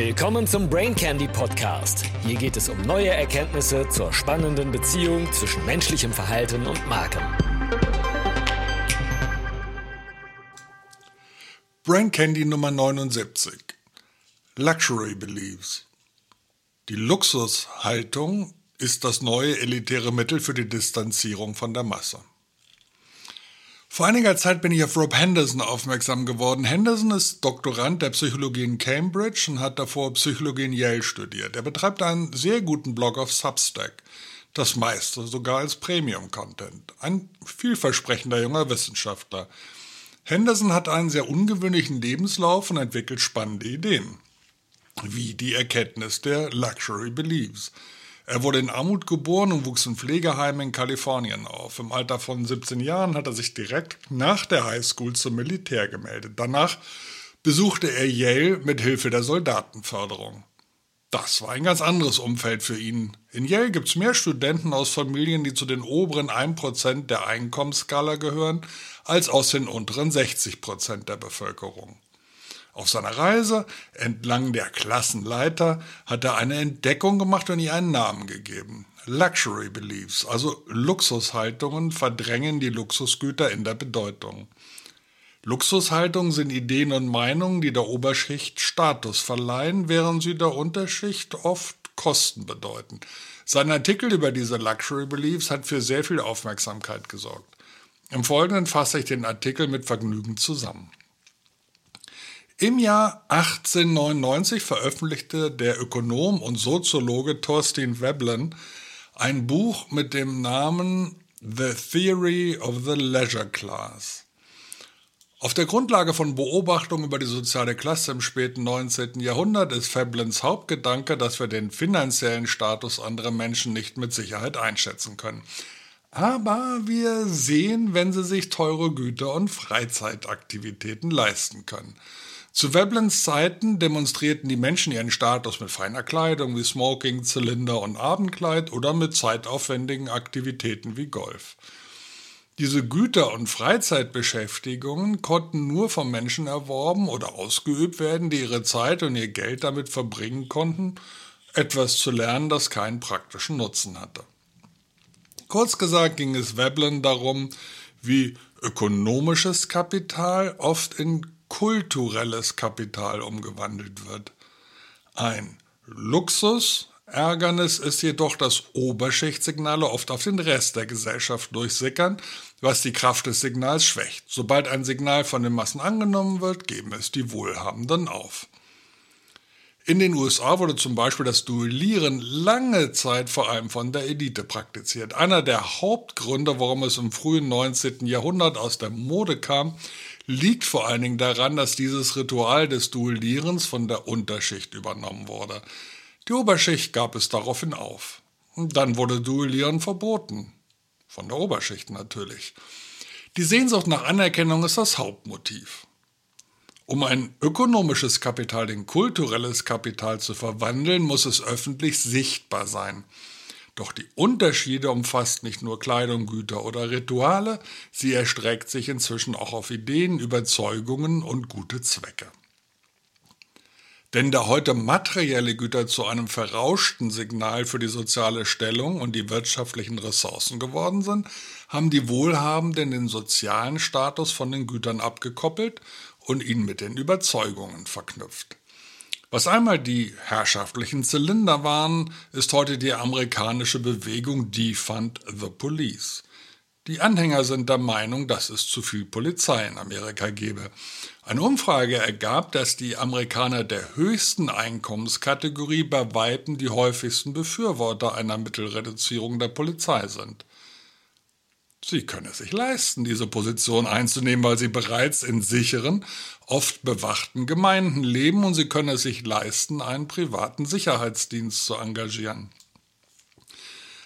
Willkommen zum Brain Candy Podcast. Hier geht es um neue Erkenntnisse zur spannenden Beziehung zwischen menschlichem Verhalten und Marken. Brain Candy Nummer 79. Luxury Beliefs. Die Luxushaltung ist das neue elitäre Mittel für die Distanzierung von der Masse. Vor einiger Zeit bin ich auf Rob Henderson aufmerksam geworden. Henderson ist Doktorand der Psychologie in Cambridge und hat davor Psychologie in Yale studiert. Er betreibt einen sehr guten Blog auf Substack. Das meiste sogar als Premium-Content. Ein vielversprechender junger Wissenschaftler. Henderson hat einen sehr ungewöhnlichen Lebenslauf und entwickelt spannende Ideen. Wie die Erkenntnis der Luxury Beliefs. Er wurde in Armut geboren und wuchs in Pflegeheimen in Kalifornien auf. Im Alter von 17 Jahren hat er sich direkt nach der Highschool zum Militär gemeldet. Danach besuchte er Yale mit Hilfe der Soldatenförderung. Das war ein ganz anderes Umfeld für ihn. In Yale gibt es mehr Studenten aus Familien, die zu den oberen 1% der Einkommensskala gehören, als aus den unteren 60% der Bevölkerung. Auf seiner Reise entlang der Klassenleiter hat er eine Entdeckung gemacht und ihr einen Namen gegeben. Luxury Beliefs, also Luxushaltungen, verdrängen die Luxusgüter in der Bedeutung. Luxushaltungen sind Ideen und Meinungen, die der Oberschicht Status verleihen, während sie der Unterschicht oft Kosten bedeuten. Sein Artikel über diese Luxury Beliefs hat für sehr viel Aufmerksamkeit gesorgt. Im Folgenden fasse ich den Artikel mit Vergnügen zusammen. Im Jahr 1899 veröffentlichte der Ökonom und Soziologe Thorstein Veblen ein Buch mit dem Namen The Theory of the Leisure Class. Auf der Grundlage von Beobachtungen über die soziale Klasse im späten 19. Jahrhundert ist Veblens Hauptgedanke, dass wir den finanziellen Status anderer Menschen nicht mit Sicherheit einschätzen können. Aber wir sehen, wenn sie sich teure Güter und Freizeitaktivitäten leisten können. Zu Veblens Zeiten demonstrierten die Menschen ihren Status mit feiner Kleidung wie Smoking, Zylinder und Abendkleid oder mit zeitaufwendigen Aktivitäten wie Golf. Diese Güter- und Freizeitbeschäftigungen konnten nur von Menschen erworben oder ausgeübt werden, die ihre Zeit und ihr Geld damit verbringen konnten, etwas zu lernen, das keinen praktischen Nutzen hatte. Kurz gesagt ging es Veblen darum, wie ökonomisches Kapital oft in kulturelles Kapital umgewandelt wird. Ein Luxus, Ärgernis ist jedoch, dass Oberschichtsignale oft auf den Rest der Gesellschaft durchsickern, was die Kraft des Signals schwächt. Sobald ein Signal von den Massen angenommen wird, geben es die Wohlhabenden auf. In den USA wurde zum Beispiel das Duellieren lange Zeit vor allem von der Elite praktiziert. Einer der Hauptgründe, warum es im frühen 19. Jahrhundert aus der Mode kam, liegt vor allen Dingen daran, dass dieses Ritual des Duellierens von der Unterschicht übernommen wurde. Die Oberschicht gab es daraufhin auf. Und dann wurde Duellieren verboten. Von der Oberschicht natürlich. Die Sehnsucht nach Anerkennung ist das Hauptmotiv. Um ein ökonomisches Kapital in kulturelles Kapital zu verwandeln, muss es öffentlich sichtbar sein. Doch die Unterschiede umfasst nicht nur Kleidung, Güter oder Rituale, sie erstreckt sich inzwischen auch auf Ideen, Überzeugungen und gute Zwecke. Denn da heute materielle Güter zu einem verrauschten Signal für die soziale Stellung und die wirtschaftlichen Ressourcen geworden sind, haben die Wohlhabenden den sozialen Status von den Gütern abgekoppelt und ihn mit den Überzeugungen verknüpft. Was einmal die herrschaftlichen Zylinder waren, ist heute die amerikanische Bewegung Defund the Police. Die Anhänger sind der Meinung, dass es zu viel Polizei in Amerika gebe. Eine Umfrage ergab, dass die Amerikaner der höchsten Einkommenskategorie bei Weitem die häufigsten Befürworter einer Mittelreduzierung der Polizei sind. Sie können es sich leisten, diese Position einzunehmen, weil sie bereits in sicheren, oft bewachten Gemeinden leben und sie können es sich leisten, einen privaten Sicherheitsdienst zu engagieren.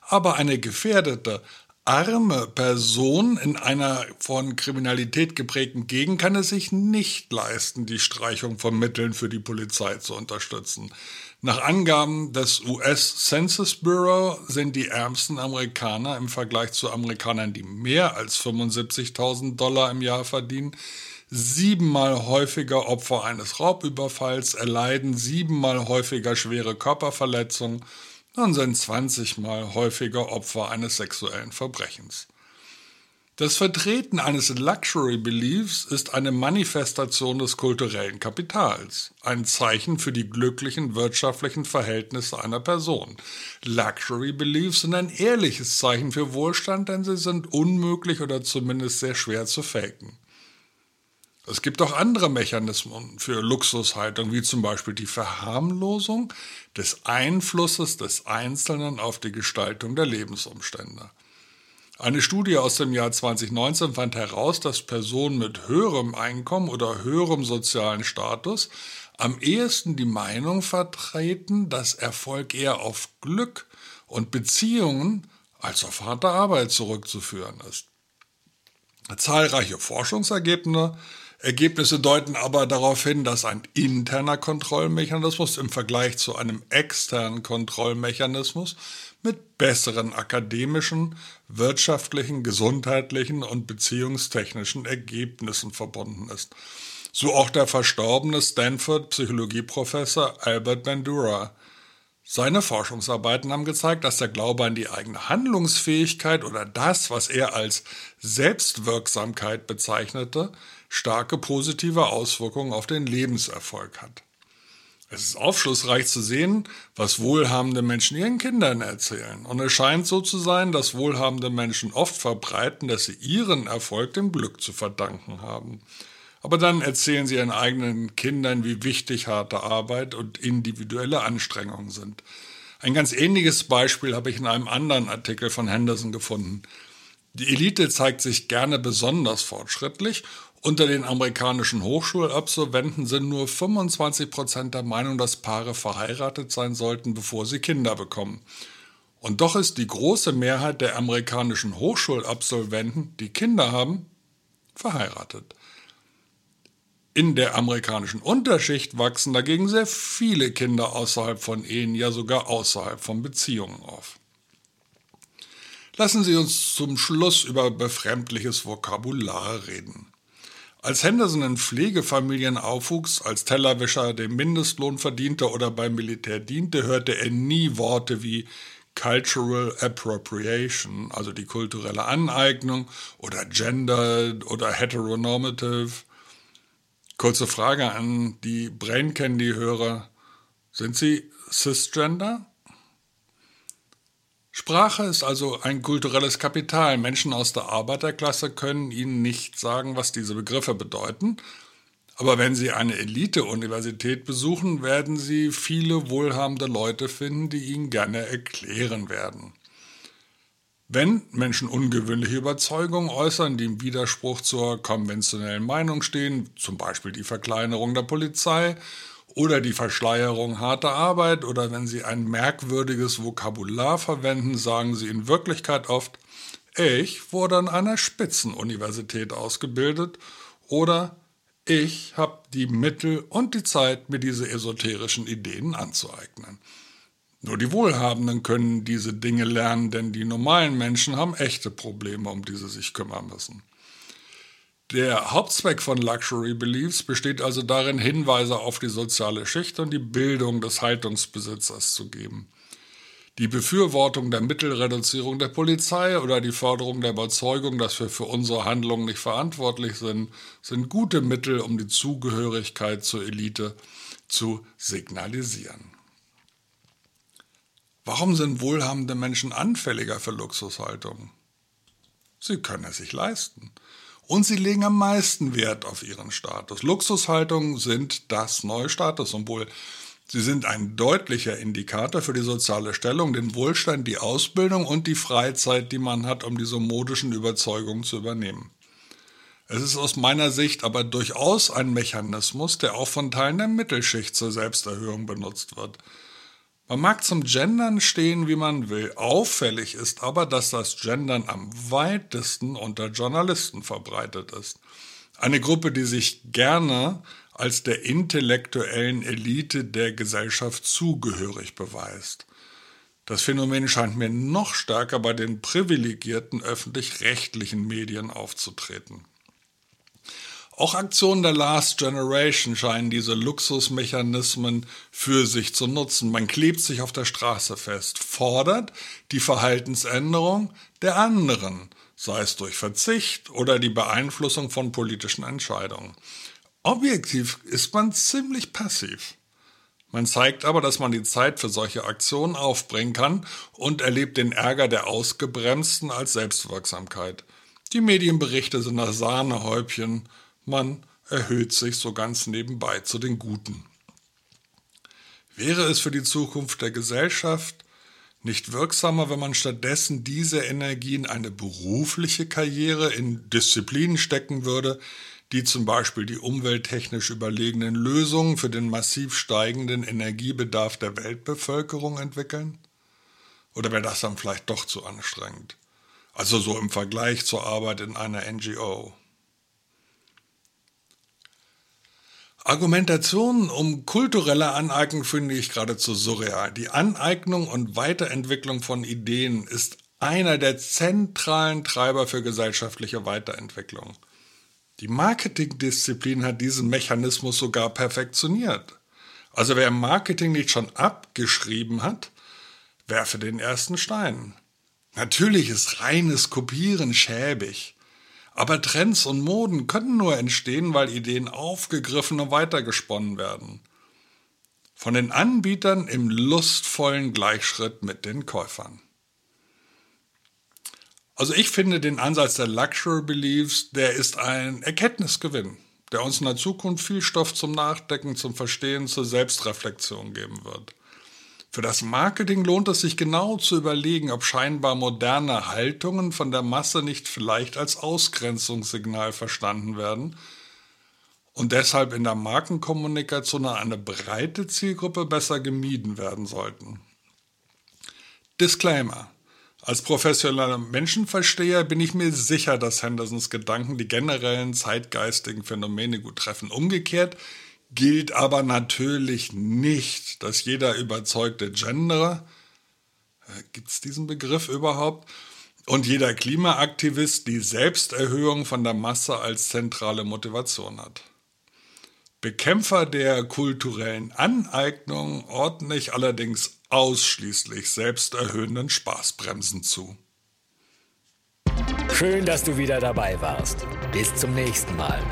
Aber eine gefährdete, arme Person in einer von Kriminalität geprägten Gegend kann es sich nicht leisten, die Streichung von Mitteln für die Polizei zu unterstützen. Nach Angaben des US Census Bureau sind die ärmsten Amerikaner im Vergleich zu Amerikanern, die mehr als 75.000 Dollar im Jahr verdienen, siebenmal häufiger Opfer eines Raubüberfalls, erleiden siebenmal häufiger schwere Körperverletzungen und sind 20 mal häufiger Opfer eines sexuellen Verbrechens. Das Vertreten eines Luxury Beliefs ist eine Manifestation des kulturellen Kapitals, ein Zeichen für die glücklichen wirtschaftlichen Verhältnisse einer Person. Luxury Beliefs sind ein ehrliches Zeichen für Wohlstand, denn sie sind unmöglich oder zumindest sehr schwer zu faken. Es gibt auch andere Mechanismen für Luxushaltung, wie zum Beispiel die Verharmlosung des Einflusses des Einzelnen auf die Gestaltung der Lebensumstände. Eine Studie aus dem Jahr 2019 fand heraus, dass Personen mit höherem Einkommen oder höherem sozialen Status am ehesten die Meinung vertreten, dass Erfolg eher auf Glück und Beziehungen als auf harte Arbeit zurückzuführen ist. Zahlreiche Forschungsergebnisse Ergebnisse deuten aber darauf hin, dass ein interner Kontrollmechanismus im Vergleich zu einem externen Kontrollmechanismus mit besseren akademischen, wirtschaftlichen, gesundheitlichen und beziehungstechnischen Ergebnissen verbunden ist. So auch der verstorbene Stanford-Psychologieprofessor Albert Bandura. Seine Forschungsarbeiten haben gezeigt, dass der Glaube an die eigene Handlungsfähigkeit oder das, was er als Selbstwirksamkeit bezeichnete, starke positive Auswirkungen auf den Lebenserfolg hat. Es ist aufschlussreich zu sehen, was wohlhabende Menschen ihren Kindern erzählen. Und es scheint so zu sein, dass wohlhabende Menschen oft verbreiten, dass sie ihren Erfolg dem Glück zu verdanken haben. Aber dann erzählen sie ihren eigenen Kindern, wie wichtig harte Arbeit und individuelle Anstrengungen sind. Ein ganz ähnliches Beispiel habe ich in einem anderen Artikel von Henderson gefunden. Die Elite zeigt sich gerne besonders fortschrittlich unter den amerikanischen Hochschulabsolventen sind nur 25 Prozent der Meinung, dass Paare verheiratet sein sollten, bevor sie Kinder bekommen. Und doch ist die große Mehrheit der amerikanischen Hochschulabsolventen, die Kinder haben, verheiratet. In der amerikanischen Unterschicht wachsen dagegen sehr viele Kinder außerhalb von Ehen, ja sogar außerhalb von Beziehungen auf. Lassen Sie uns zum Schluss über befremdliches Vokabular reden. Als Henderson in Pflegefamilien aufwuchs, als Tellerwäscher den Mindestlohn verdiente oder beim Militär diente, hörte er nie Worte wie Cultural Appropriation, also die kulturelle Aneignung, oder Gender oder Heteronormative. Kurze Frage an die Brain Candy-Hörer. Sind Sie cisgender? Sprache ist also ein kulturelles Kapital. Menschen aus der Arbeiterklasse können Ihnen nicht sagen, was diese Begriffe bedeuten. Aber wenn Sie eine Elite-Universität besuchen, werden Sie viele wohlhabende Leute finden, die Ihnen gerne erklären werden. Wenn Menschen ungewöhnliche Überzeugungen äußern, die im Widerspruch zur konventionellen Meinung stehen, zum Beispiel die Verkleinerung der Polizei oder die Verschleierung harter Arbeit oder wenn Sie ein merkwürdiges Vokabular verwenden, sagen Sie in Wirklichkeit oft, ich wurde an einer Spitzenuniversität ausgebildet oder ich habe die Mittel und die Zeit, mir diese esoterischen Ideen anzueignen. Nur die Wohlhabenden können diese Dinge lernen, denn die normalen Menschen haben echte Probleme, um die sie sich kümmern müssen. Der Hauptzweck von Luxury Beliefs besteht also darin, Hinweise auf die soziale Schicht und die Bildung des Haltungsbesitzers zu geben. Die Befürwortung der Mittelreduzierung der Polizei oder die Forderung der Überzeugung, dass wir für unsere Handlungen nicht verantwortlich sind, sind gute Mittel, um die Zugehörigkeit zur Elite zu signalisieren. Warum sind wohlhabende Menschen anfälliger für Luxushaltung? Sie können es sich leisten. Und sie legen am meisten Wert auf ihren Status. Luxushaltungen sind das neue Statussymbol. Sie sind ein deutlicher Indikator für die soziale Stellung, den Wohlstand, die Ausbildung und die Freizeit, die man hat, um diese modischen Überzeugungen zu übernehmen. Es ist aus meiner Sicht aber durchaus ein Mechanismus, der auch von Teilen der Mittelschicht zur Selbsterhöhung benutzt wird. Man mag zum Gendern stehen, wie man will. Auffällig ist aber, dass das Gendern am weitesten unter Journalisten verbreitet ist. Eine Gruppe, die sich gerne als der intellektuellen Elite der Gesellschaft zugehörig beweist. Das Phänomen scheint mir noch stärker bei den privilegierten öffentlich-rechtlichen Medien aufzutreten. Auch Aktionen der Last Generation scheinen diese Luxusmechanismen für sich zu nutzen. Man klebt sich auf der Straße fest, fordert die Verhaltensänderung der anderen, sei es durch Verzicht oder die Beeinflussung von politischen Entscheidungen. Objektiv ist man ziemlich passiv. Man zeigt aber, dass man die Zeit für solche Aktionen aufbringen kann und erlebt den Ärger der Ausgebremsten als Selbstwirksamkeit. Die Medienberichte sind das Sahnehäubchen man erhöht sich so ganz nebenbei zu den Guten. Wäre es für die Zukunft der Gesellschaft nicht wirksamer, wenn man stattdessen diese Energie in eine berufliche Karriere, in Disziplinen stecken würde, die zum Beispiel die umwelttechnisch überlegenen Lösungen für den massiv steigenden Energiebedarf der Weltbevölkerung entwickeln? Oder wäre das dann vielleicht doch zu anstrengend? Also so im Vergleich zur Arbeit in einer NGO. Argumentationen um kulturelle Aneignung finde ich geradezu surreal. Die Aneignung und Weiterentwicklung von Ideen ist einer der zentralen Treiber für gesellschaftliche Weiterentwicklung. Die Marketingdisziplin hat diesen Mechanismus sogar perfektioniert. Also wer Marketing nicht schon abgeschrieben hat, werfe den ersten Stein. Natürlich ist reines Kopieren schäbig. Aber Trends und Moden können nur entstehen, weil Ideen aufgegriffen und weitergesponnen werden. Von den Anbietern im lustvollen Gleichschritt mit den Käufern. Also ich finde den Ansatz der Luxury Beliefs, der ist ein Erkenntnisgewinn, der uns in der Zukunft viel Stoff zum Nachdenken, zum Verstehen, zur Selbstreflexion geben wird. Für das Marketing lohnt es sich genau zu überlegen, ob scheinbar moderne Haltungen von der Masse nicht vielleicht als Ausgrenzungssignal verstanden werden und deshalb in der Markenkommunikation eine breite Zielgruppe besser gemieden werden sollten. Disclaimer. Als professioneller Menschenversteher bin ich mir sicher, dass Hendersons Gedanken die generellen zeitgeistigen Phänomene gut treffen. Umgekehrt gilt aber natürlich nicht, dass jeder überzeugte Genderer, äh, gibt es diesen Begriff überhaupt, und jeder Klimaaktivist die Selbsterhöhung von der Masse als zentrale Motivation hat. Bekämpfer der kulturellen Aneignung ordne ich allerdings ausschließlich selbsterhöhenden Spaßbremsen zu. Schön, dass du wieder dabei warst. Bis zum nächsten Mal.